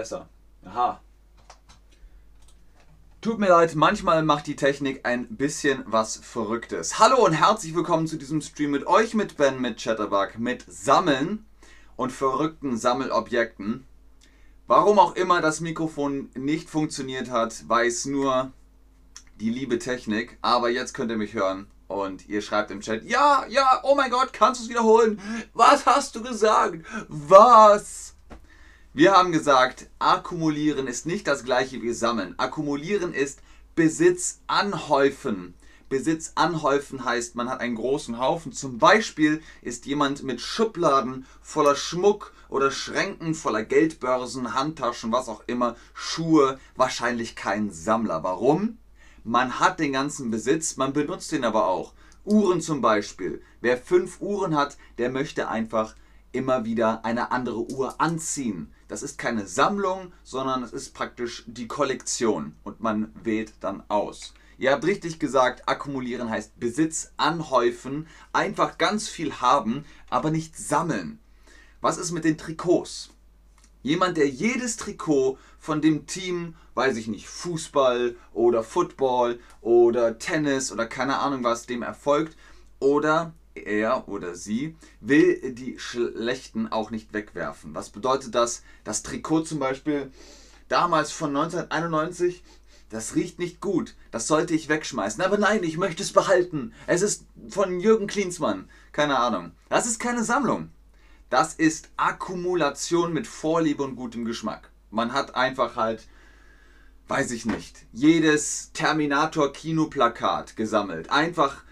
Besser. Aha. Tut mir leid, manchmal macht die Technik ein bisschen was Verrücktes. Hallo und herzlich willkommen zu diesem Stream mit euch, mit Ben, mit Chatterbug, mit Sammeln und verrückten Sammelobjekten. Warum auch immer das Mikrofon nicht funktioniert hat, weiß nur die liebe Technik. Aber jetzt könnt ihr mich hören und ihr schreibt im Chat, ja, ja, oh mein Gott, kannst du es wiederholen? Was hast du gesagt? Was? Wir haben gesagt, akkumulieren ist nicht das gleiche wie sammeln. Akkumulieren ist Besitz anhäufen. Besitz anhäufen heißt, man hat einen großen Haufen. Zum Beispiel ist jemand mit Schubladen voller Schmuck oder Schränken voller Geldbörsen, Handtaschen, was auch immer, Schuhe, wahrscheinlich kein Sammler. Warum? Man hat den ganzen Besitz, man benutzt den aber auch. Uhren zum Beispiel. Wer fünf Uhren hat, der möchte einfach immer wieder eine andere Uhr anziehen. Das ist keine Sammlung, sondern es ist praktisch die Kollektion und man wählt dann aus. Ihr habt richtig gesagt, akkumulieren heißt Besitz anhäufen, einfach ganz viel haben, aber nicht sammeln. Was ist mit den Trikots? Jemand, der jedes Trikot von dem Team, weiß ich nicht, Fußball oder Football oder Tennis oder keine Ahnung was, dem erfolgt, oder er oder sie will die schlechten auch nicht wegwerfen. Was bedeutet das? Das Trikot zum Beispiel damals von 1991, das riecht nicht gut. Das sollte ich wegschmeißen. Aber nein, ich möchte es behalten. Es ist von Jürgen Klinsmann. Keine Ahnung. Das ist keine Sammlung. Das ist Akkumulation mit Vorliebe und gutem Geschmack. Man hat einfach halt, weiß ich nicht, jedes Terminator-Kinoplakat gesammelt. Einfach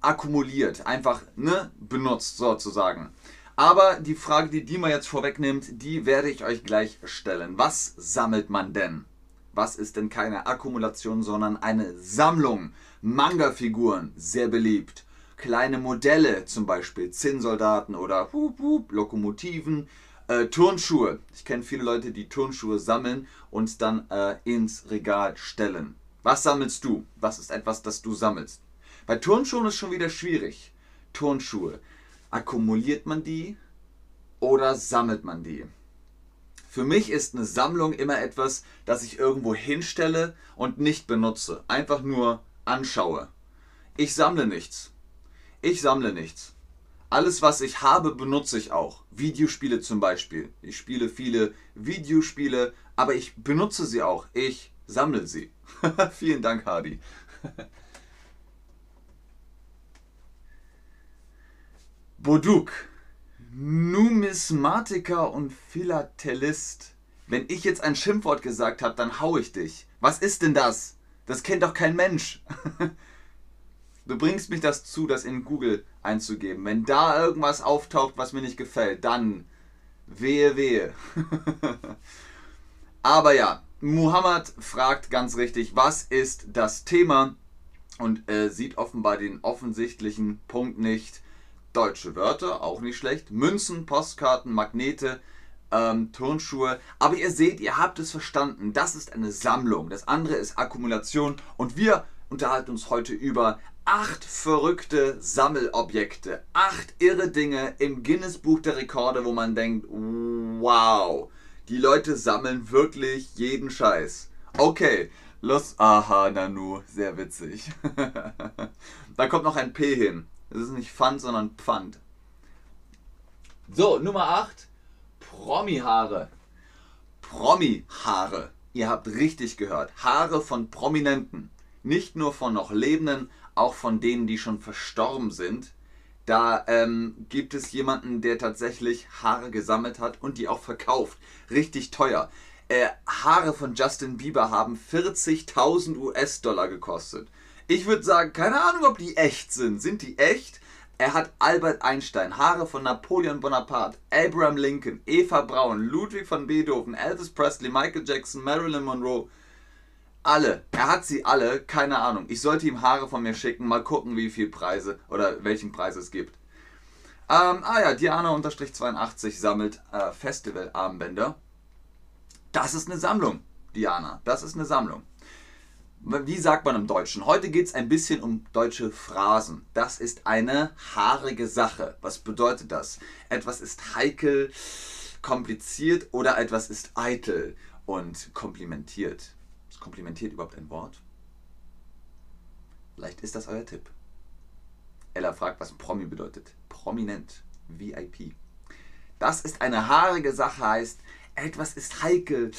akkumuliert, einfach ne, benutzt sozusagen. Aber die Frage, die Dima jetzt vorwegnimmt, die werde ich euch gleich stellen. Was sammelt man denn? Was ist denn keine Akkumulation, sondern eine Sammlung? Manga-Figuren, sehr beliebt. Kleine Modelle, zum Beispiel Zinnsoldaten oder hup, hup, Lokomotiven. Äh, Turnschuhe. Ich kenne viele Leute, die Turnschuhe sammeln und dann äh, ins Regal stellen. Was sammelst du? Was ist etwas, das du sammelst? Bei Turnschuhen ist schon wieder schwierig. Turnschuhe. Akkumuliert man die oder sammelt man die? Für mich ist eine Sammlung immer etwas, das ich irgendwo hinstelle und nicht benutze. Einfach nur anschaue. Ich sammle nichts. Ich sammle nichts. Alles, was ich habe, benutze ich auch. Videospiele zum Beispiel. Ich spiele viele Videospiele, aber ich benutze sie auch. Ich sammle sie. Vielen Dank, Hardy. Boduk, Numismatiker und Philatelist. Wenn ich jetzt ein Schimpfwort gesagt habe, dann hau ich dich. Was ist denn das? Das kennt doch kein Mensch. Du bringst mich das zu, das in Google einzugeben. Wenn da irgendwas auftaucht, was mir nicht gefällt, dann wehe, wehe. Aber ja, Muhammad fragt ganz richtig, was ist das Thema? Und äh, sieht offenbar den offensichtlichen Punkt nicht deutsche Wörter, auch nicht schlecht. Münzen, Postkarten, Magnete, ähm, Turnschuhe. Aber ihr seht, ihr habt es verstanden. Das ist eine Sammlung. Das andere ist Akkumulation. Und wir unterhalten uns heute über acht verrückte Sammelobjekte. Acht irre Dinge im Guinness-Buch der Rekorde, wo man denkt, wow, die Leute sammeln wirklich jeden Scheiß. Okay, los. Aha, Nanu, sehr witzig. da kommt noch ein P hin. Das ist nicht Pfand, sondern Pfand. So, Nummer 8. Promi-Haare. Promi-Haare. Ihr habt richtig gehört. Haare von Prominenten. Nicht nur von noch Lebenden, auch von denen, die schon verstorben sind. Da ähm, gibt es jemanden, der tatsächlich Haare gesammelt hat und die auch verkauft. Richtig teuer. Äh, Haare von Justin Bieber haben 40.000 US-Dollar gekostet. Ich würde sagen, keine Ahnung, ob die echt sind. Sind die echt? Er hat Albert Einstein, Haare von Napoleon Bonaparte, Abraham Lincoln, Eva Braun, Ludwig van Beethoven, Elvis Presley, Michael Jackson, Marilyn Monroe. Alle. Er hat sie alle. Keine Ahnung. Ich sollte ihm Haare von mir schicken. Mal gucken, wie viel Preise oder welchen Preis es gibt. Ähm, ah ja, Diana-82 sammelt äh, Festival-Armbänder. Das ist eine Sammlung, Diana. Das ist eine Sammlung wie sagt man im Deutschen? Heute geht es ein bisschen um deutsche Phrasen. Das ist eine haarige Sache. Was bedeutet das? Etwas ist heikel, kompliziert oder etwas ist eitel und komplimentiert. Ist komplimentiert überhaupt ein Wort? Vielleicht ist das euer Tipp. Ella fragt, was Promi bedeutet. Prominent. VIP. Das ist eine haarige Sache, heißt, etwas ist heikel,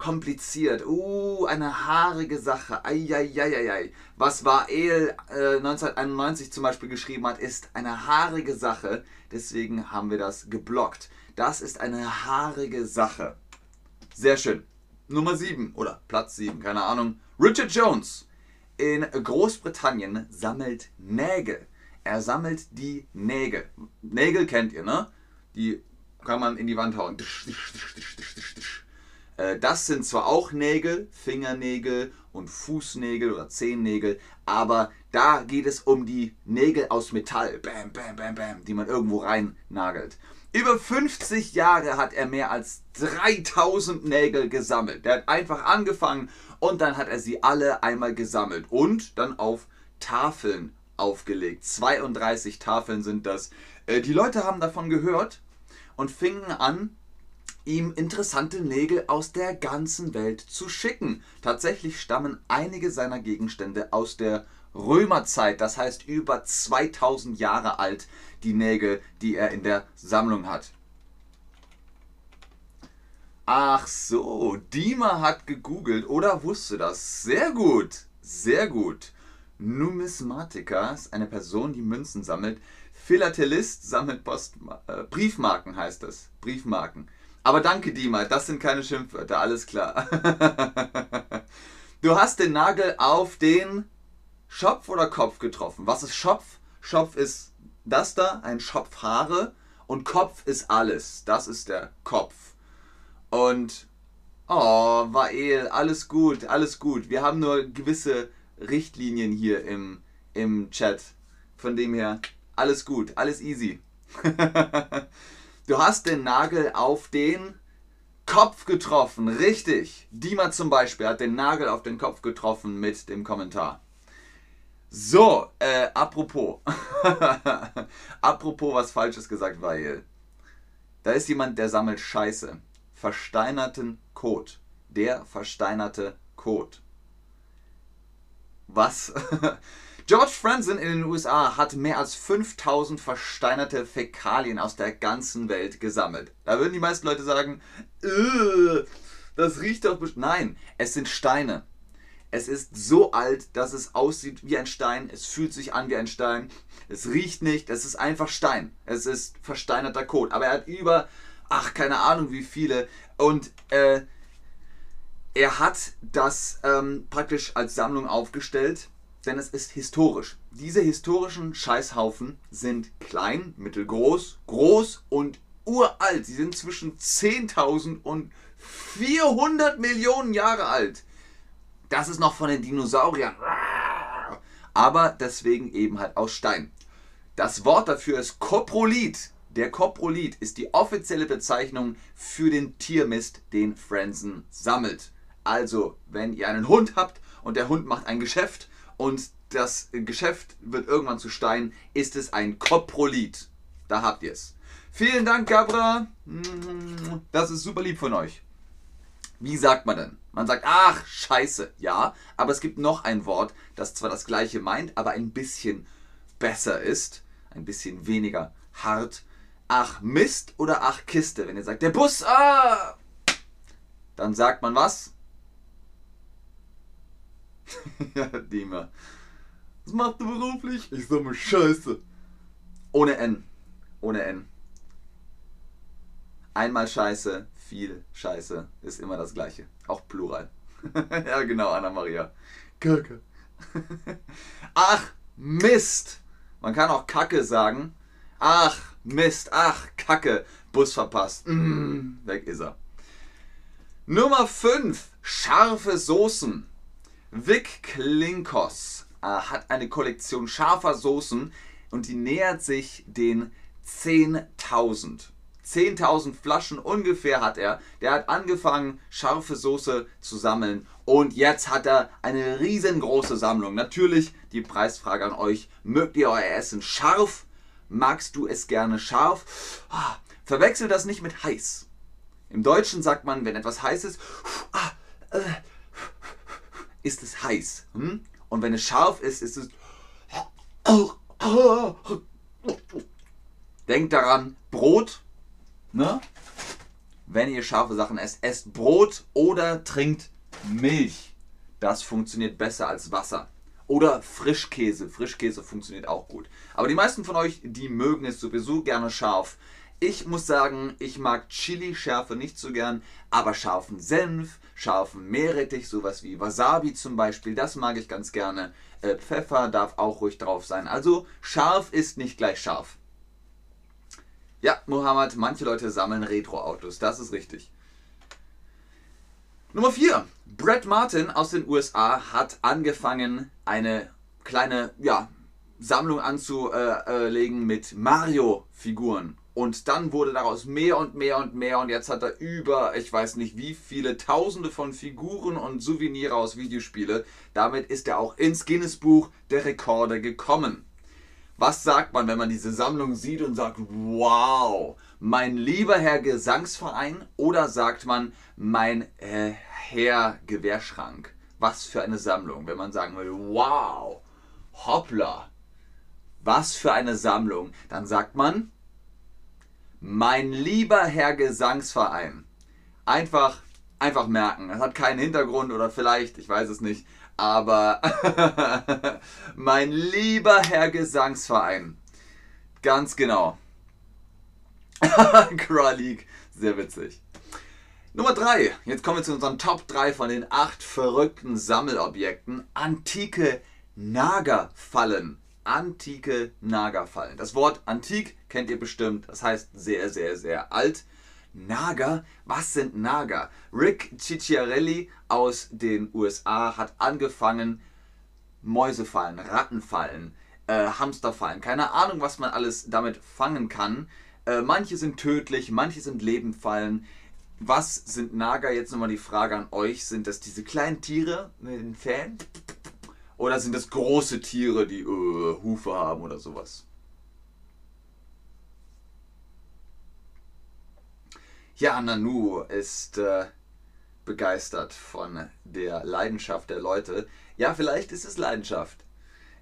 kompliziert. Uh, eine haarige Sache. Eieieiei. Was Wael äh, 1991 zum Beispiel geschrieben hat, ist eine haarige Sache. Deswegen haben wir das geblockt. Das ist eine haarige Sache. Sehr schön. Nummer 7 oder Platz 7, keine Ahnung. Richard Jones in Großbritannien sammelt Nägel. Er sammelt die Nägel. Nägel kennt ihr, ne? Die kann man in die Wand hauen. Äh, das sind zwar auch Nägel, Fingernägel und Fußnägel oder Zehennägel, aber da geht es um die Nägel aus Metall, bam, bam, bam, bam, die man irgendwo rein nagelt. Über 50 Jahre hat er mehr als 3000 Nägel gesammelt. Der hat einfach angefangen und dann hat er sie alle einmal gesammelt und dann auf Tafeln aufgelegt. 32 Tafeln sind das. Äh, die Leute haben davon gehört und fingen an, ihm interessante Nägel aus der ganzen Welt zu schicken. Tatsächlich stammen einige seiner Gegenstände aus der Römerzeit, das heißt über 2000 Jahre alt, die Nägel, die er in der Sammlung hat. Ach so, Dima hat gegoogelt oder wusste das. Sehr gut, sehr gut. Numismatiker ist eine Person, die Münzen sammelt. Philatelist sammelt Post äh, Briefmarken heißt das. Briefmarken. Aber danke, Dima, das sind keine Schimpfwörter, alles klar. du hast den Nagel auf den Schopf oder Kopf getroffen. Was ist Schopf? Schopf ist das da, ein Schopf Haare. Und Kopf ist alles. Das ist der Kopf. Und, oh, Wael, alles gut, alles gut. Wir haben nur gewisse Richtlinien hier im, im Chat. Von dem her, alles gut, alles easy. du hast den Nagel auf den Kopf getroffen, richtig. Dima zum Beispiel hat den Nagel auf den Kopf getroffen mit dem Kommentar. So, äh, apropos. apropos was Falsches gesagt, weil da ist jemand, der sammelt Scheiße versteinerten Code. Der versteinerte Code. Was? George Franzen in den USA hat mehr als 5000 versteinerte Fäkalien aus der ganzen Welt gesammelt. Da würden die meisten Leute sagen, das riecht doch bestimmt. Nein, es sind Steine. Es ist so alt, dass es aussieht wie ein Stein. Es fühlt sich an wie ein Stein. Es riecht nicht. Es ist einfach Stein. Es ist versteinerter Kot. Aber er hat über ach, keine Ahnung wie viele. Und äh, er hat das ähm, praktisch als Sammlung aufgestellt, denn es ist historisch. Diese historischen Scheißhaufen sind klein, mittelgroß, groß und uralt. Sie sind zwischen 10.000 und 400 Millionen Jahre alt. Das ist noch von den Dinosauriern. Aber deswegen eben halt aus Stein. Das Wort dafür ist Koprolit. Der Koprolit ist die offizielle Bezeichnung für den Tiermist, den Franzen sammelt. Also, wenn ihr einen Hund habt und der Hund macht ein Geschäft und das Geschäft wird irgendwann zu Stein, ist es ein Koprolit. Da habt ihr es. Vielen Dank, Gabra. Das ist super lieb von euch. Wie sagt man denn? Man sagt, ach, scheiße. Ja, aber es gibt noch ein Wort, das zwar das gleiche meint, aber ein bisschen besser ist. Ein bisschen weniger hart ach Mist oder ach Kiste. Wenn ihr sagt, der Bus, ah, dann sagt man was? ja, Dima. Was macht du beruflich? Ich sag mal Scheiße. Ohne N. Ohne N. Einmal Scheiße, viel Scheiße ist immer das gleiche. Auch Plural. ja, genau, Anna-Maria. Kacke. Ach, Mist. Man kann auch Kacke sagen. Ach, Mist, ach, Kacke, Bus verpasst. Mm, weg ist er. Nummer 5, scharfe Soßen. Vic Klinkos äh, hat eine Kollektion scharfer Soßen und die nähert sich den 10.000. 10.000 Flaschen ungefähr hat er. Der hat angefangen, scharfe Soße zu sammeln und jetzt hat er eine riesengroße Sammlung. Natürlich die Preisfrage an euch: Mögt ihr euer Essen scharf Magst du es gerne scharf? Ah, verwechsel das nicht mit heiß. Im Deutschen sagt man, wenn etwas heiß ist, ah, äh, ist es heiß. Hm? Und wenn es scharf ist, ist es. Denkt daran, Brot, ne? wenn ihr scharfe Sachen esst, esst Brot oder trinkt Milch. Das funktioniert besser als Wasser. Oder Frischkäse. Frischkäse funktioniert auch gut. Aber die meisten von euch, die mögen es sowieso gerne scharf. Ich muss sagen, ich mag Chili-Schärfe nicht so gern, aber scharfen Senf, scharfen Meerrettich, sowas wie Wasabi zum Beispiel, das mag ich ganz gerne. Äh, Pfeffer darf auch ruhig drauf sein. Also scharf ist nicht gleich scharf. Ja, Mohammed, manche Leute sammeln Retro-Autos, das ist richtig. Nummer 4. Brad Martin aus den USA hat angefangen, eine kleine ja, Sammlung anzulegen mit Mario-Figuren. Und dann wurde daraus mehr und mehr und mehr und jetzt hat er über, ich weiß nicht wie viele Tausende von Figuren und Souvenire aus Videospiele. Damit ist er auch ins Guinness-Buch der Rekorde gekommen. Was sagt man, wenn man diese Sammlung sieht und sagt, wow, mein lieber Herr Gesangsverein? Oder sagt man, mein äh, Herr Gewehrschrank? Was für eine Sammlung, wenn man sagen will, wow, hoppla, was für eine Sammlung. Dann sagt man, mein lieber Herr Gesangsverein. Einfach, einfach merken. Das hat keinen Hintergrund oder vielleicht, ich weiß es nicht, aber mein lieber Herr Gesangsverein. Ganz genau. League, sehr witzig. Nummer 3. Jetzt kommen wir zu unseren Top 3 von den 8 verrückten Sammelobjekten. Antike Nagerfallen. Antike Nagerfallen. Das Wort antik kennt ihr bestimmt. Das heißt sehr, sehr, sehr alt. Nager? Was sind Nager? Rick Cicciarelli aus den USA hat angefangen, Mäusefallen, Rattenfallen, äh, Hamsterfallen, keine Ahnung, was man alles damit fangen kann. Äh, manche sind tödlich, manche sind Lebenfallen. Was sind Nager? Jetzt nochmal die Frage an euch. Sind das diese kleinen Tiere mit den Fäden? Oder sind das große Tiere, die äh, Hufe haben oder sowas? Ja, Nanu ist äh, begeistert von der Leidenschaft der Leute. Ja, vielleicht ist es Leidenschaft.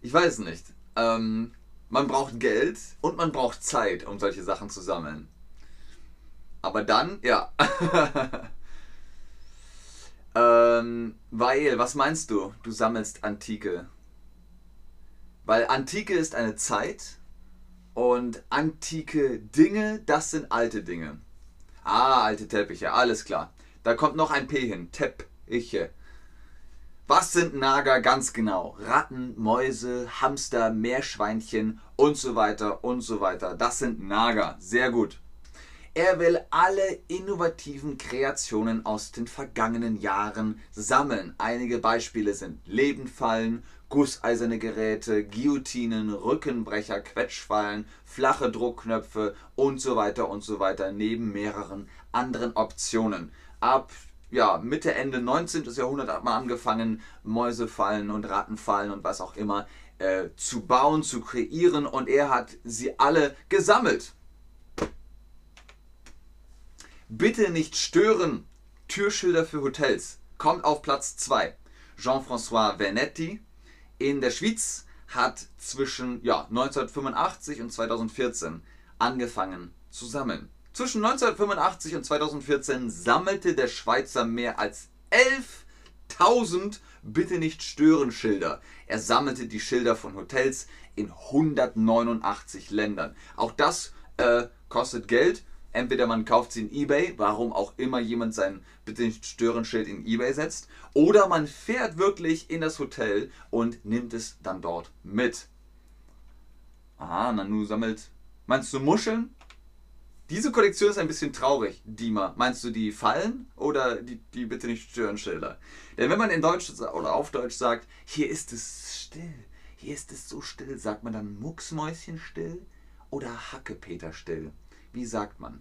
Ich weiß nicht. Ähm, man braucht Geld und man braucht Zeit, um solche Sachen zu sammeln. Aber dann, ja. ähm, weil, was meinst du? Du sammelst Antike. Weil Antike ist eine Zeit und antike Dinge, das sind alte Dinge. Ah, alte Teppiche, alles klar. Da kommt noch ein P hin. Teppiche. Was sind Nager ganz genau? Ratten, Mäuse, Hamster, Meerschweinchen und so weiter und so weiter. Das sind Nager. Sehr gut. Er will alle innovativen Kreationen aus den vergangenen Jahren sammeln. Einige Beispiele sind Lebenfallen, gusseiserne Geräte, Guillotinen, Rückenbrecher, Quetschfallen, flache Druckknöpfe und so weiter und so weiter, neben mehreren anderen Optionen. Ab ja, Mitte, Ende 19. Jahrhundert hat man angefangen, Mäusefallen und Rattenfallen und was auch immer äh, zu bauen, zu kreieren und er hat sie alle gesammelt. Bitte nicht stören. Türschilder für Hotels. Kommt auf Platz 2. Jean-François Venetti in der Schweiz hat zwischen ja, 1985 und 2014 angefangen zu sammeln. Zwischen 1985 und 2014 sammelte der Schweizer mehr als 11.000 Bitte nicht stören Schilder. Er sammelte die Schilder von Hotels in 189 Ländern. Auch das äh, kostet Geld. Entweder man kauft sie in eBay, warum auch immer jemand sein Bitte nicht stören Schild in eBay setzt, oder man fährt wirklich in das Hotel und nimmt es dann dort mit. Ah, Nanu sammelt. Meinst du Muscheln? Diese Kollektion ist ein bisschen traurig, Dima. Meinst du die Fallen oder die, die Bitte nicht stören Schilder? Denn wenn man in Deutsch oder auf Deutsch sagt, hier ist es still, hier ist es so still, sagt man dann Mucksmäuschen still oder Hackepeter still? Wie sagt man?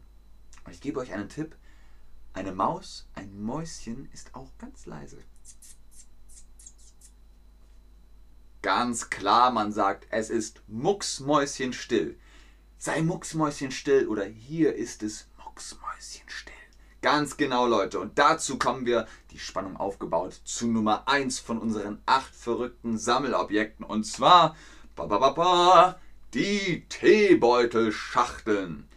Ich gebe euch einen Tipp. Eine Maus, ein Mäuschen ist auch ganz leise. Ganz klar, man sagt, es ist Mucksmäuschen still. Sei Mucksmäuschen still oder hier ist es Mucksmäuschen still. Ganz genau, Leute. Und dazu kommen wir, die Spannung aufgebaut, zu Nummer 1 von unseren acht verrückten Sammelobjekten. Und zwar ba, ba, ba, ba, die Teebeutelschachteln.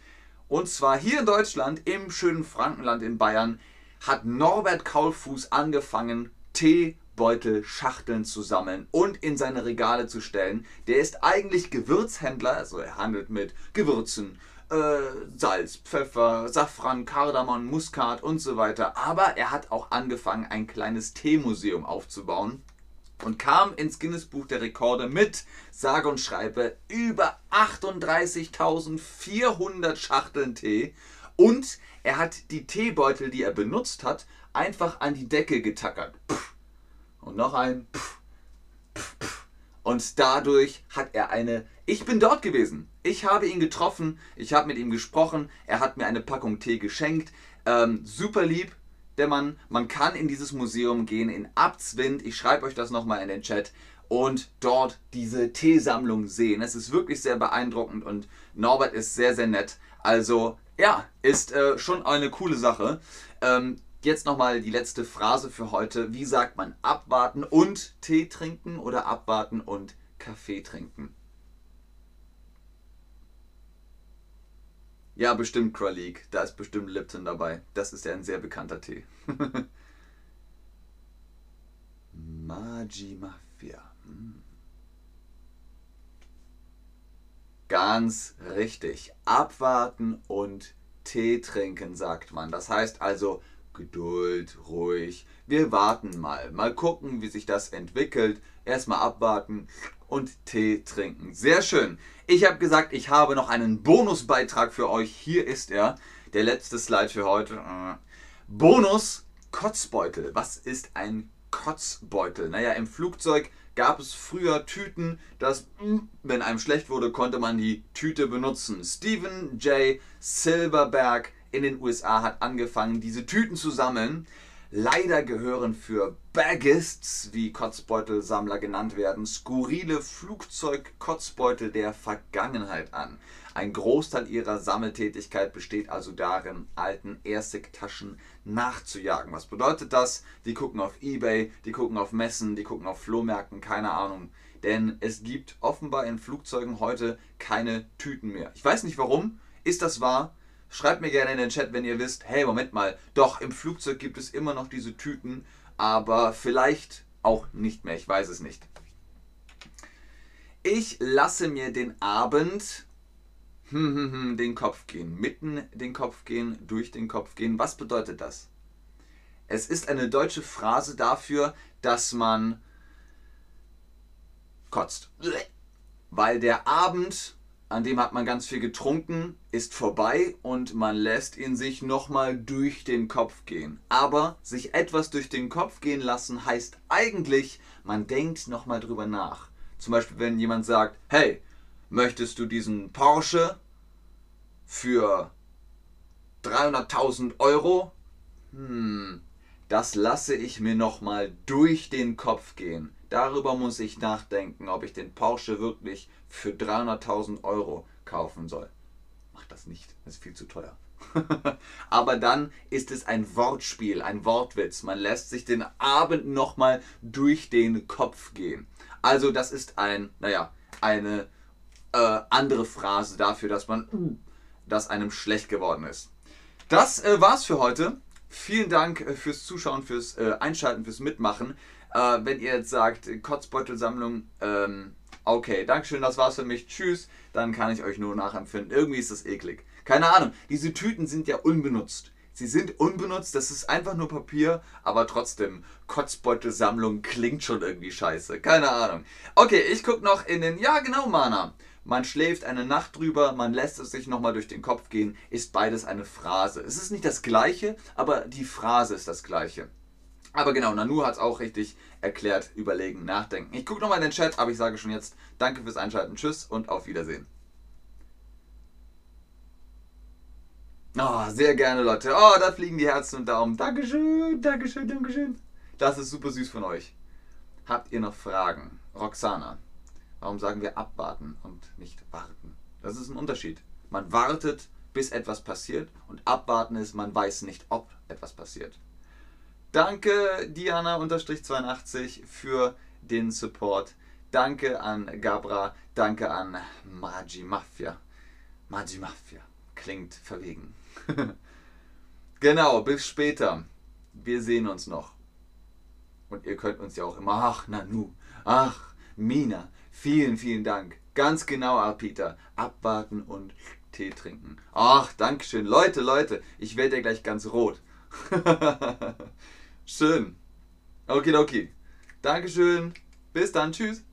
Und zwar hier in Deutschland, im schönen Frankenland in Bayern, hat Norbert Kaulfuß angefangen, Teebeutelschachteln zu sammeln und in seine Regale zu stellen. Der ist eigentlich Gewürzhändler, also er handelt mit Gewürzen, äh, Salz, Pfeffer, Safran, Kardamom, Muskat und so weiter. Aber er hat auch angefangen, ein kleines Teemuseum aufzubauen und kam ins Guinness Buch der Rekorde mit, sage und schreibe, über 38.400 Schachteln Tee. Und er hat die Teebeutel, die er benutzt hat, einfach an die Decke getackert. Und noch ein. Und dadurch hat er eine. Ich bin dort gewesen. Ich habe ihn getroffen. Ich habe mit ihm gesprochen. Er hat mir eine Packung Tee geschenkt. Ähm, super lieb, der Mann. Man kann in dieses Museum gehen, in Abzwind. Ich schreibe euch das nochmal in den Chat. Und dort diese Teesammlung sehen. Es ist wirklich sehr beeindruckend und Norbert ist sehr, sehr nett. Also, ja, ist äh, schon eine coole Sache. Ähm, Jetzt nochmal die letzte Phrase für heute. Wie sagt man abwarten und Tee trinken oder abwarten und Kaffee trinken? Ja, bestimmt Kralik. Da ist bestimmt Lipton dabei. Das ist ja ein sehr bekannter Tee. Magi Mafia. Hm. Ganz richtig. Abwarten und Tee trinken, sagt man. Das heißt also Geduld, ruhig. Wir warten mal. Mal gucken, wie sich das entwickelt. Erstmal abwarten und Tee trinken. Sehr schön. Ich habe gesagt, ich habe noch einen Bonusbeitrag für euch. Hier ist er. Der letzte Slide für heute. Bonus Kotzbeutel. Was ist ein Kotzbeutel? Naja, im Flugzeug gab es früher Tüten, dass, wenn einem schlecht wurde, konnte man die Tüte benutzen. Stephen J. Silverberg in den USA hat angefangen, diese Tüten zu sammeln. Leider gehören für Baggists, wie Kotzbeutelsammler genannt werden, skurrile Flugzeugkotzbeutel der Vergangenheit an. Ein Großteil ihrer Sammeltätigkeit besteht also darin, alten Airsick-Taschen nachzujagen. Was bedeutet das? Die gucken auf Ebay, die gucken auf Messen, die gucken auf Flohmärkten, keine Ahnung. Denn es gibt offenbar in Flugzeugen heute keine Tüten mehr. Ich weiß nicht warum. Ist das wahr? Schreibt mir gerne in den Chat, wenn ihr wisst, hey, Moment mal, doch, im Flugzeug gibt es immer noch diese Tüten, aber vielleicht auch nicht mehr, ich weiß es nicht. Ich lasse mir den Abend hm, hm, hm, den Kopf gehen, mitten den Kopf gehen, durch den Kopf gehen. Was bedeutet das? Es ist eine deutsche Phrase dafür, dass man kotzt. Weil der Abend an dem hat man ganz viel getrunken, ist vorbei und man lässt ihn sich nochmal durch den Kopf gehen. Aber sich etwas durch den Kopf gehen lassen heißt eigentlich, man denkt nochmal drüber nach. Zum Beispiel, wenn jemand sagt, hey, möchtest du diesen Porsche für 300.000 Euro? Hm, das lasse ich mir nochmal durch den Kopf gehen. Darüber muss ich nachdenken, ob ich den Porsche wirklich für 300.000 Euro kaufen soll. Mach das nicht, das ist viel zu teuer. Aber dann ist es ein Wortspiel, ein Wortwitz. Man lässt sich den Abend nochmal durch den Kopf gehen. Also das ist ein, naja, eine äh, andere Phrase dafür, dass man, uh, dass einem schlecht geworden ist. Das äh, war's für heute. Vielen Dank äh, fürs Zuschauen, fürs äh, Einschalten, fürs Mitmachen. Äh, wenn ihr jetzt sagt, Kotzbeutelsammlung, ähm, okay, Dankeschön, das war's für mich, tschüss, dann kann ich euch nur nachempfinden. Irgendwie ist das eklig. Keine Ahnung, diese Tüten sind ja unbenutzt. Sie sind unbenutzt, das ist einfach nur Papier, aber trotzdem, Kotzbeutelsammlung klingt schon irgendwie scheiße. Keine Ahnung. Okay, ich guck noch in den. Ja, genau, Mana. Man schläft eine Nacht drüber, man lässt es sich nochmal durch den Kopf gehen, ist beides eine Phrase. Es ist nicht das gleiche, aber die Phrase ist das gleiche. Aber genau, Nanu hat es auch richtig erklärt, überlegen, nachdenken. Ich gucke nochmal in den Chat, aber ich sage schon jetzt Danke fürs Einschalten, Tschüss und auf Wiedersehen. Oh, sehr gerne, Leute. Oh, da fliegen die Herzen und Daumen. Dankeschön, Dankeschön, Dankeschön. Das ist super süß von euch. Habt ihr noch Fragen? Roxana, warum sagen wir abwarten und nicht warten? Das ist ein Unterschied. Man wartet bis etwas passiert. Und abwarten ist, man weiß nicht, ob etwas passiert. Danke Diana-82 für den Support. Danke an Gabra. Danke an Magi Mafia. Magi Mafia. Klingt verwegen. genau, bis später. Wir sehen uns noch. Und ihr könnt uns ja auch immer, ach Nanu, ach Mina, vielen, vielen Dank. Ganz genau, Arpita. Abwarten und Tee trinken. Ach, Dankeschön. Leute, Leute, ich werde ja gleich ganz rot. Schön. Okay, okay. Dankeschön. Bis dann. Tschüss.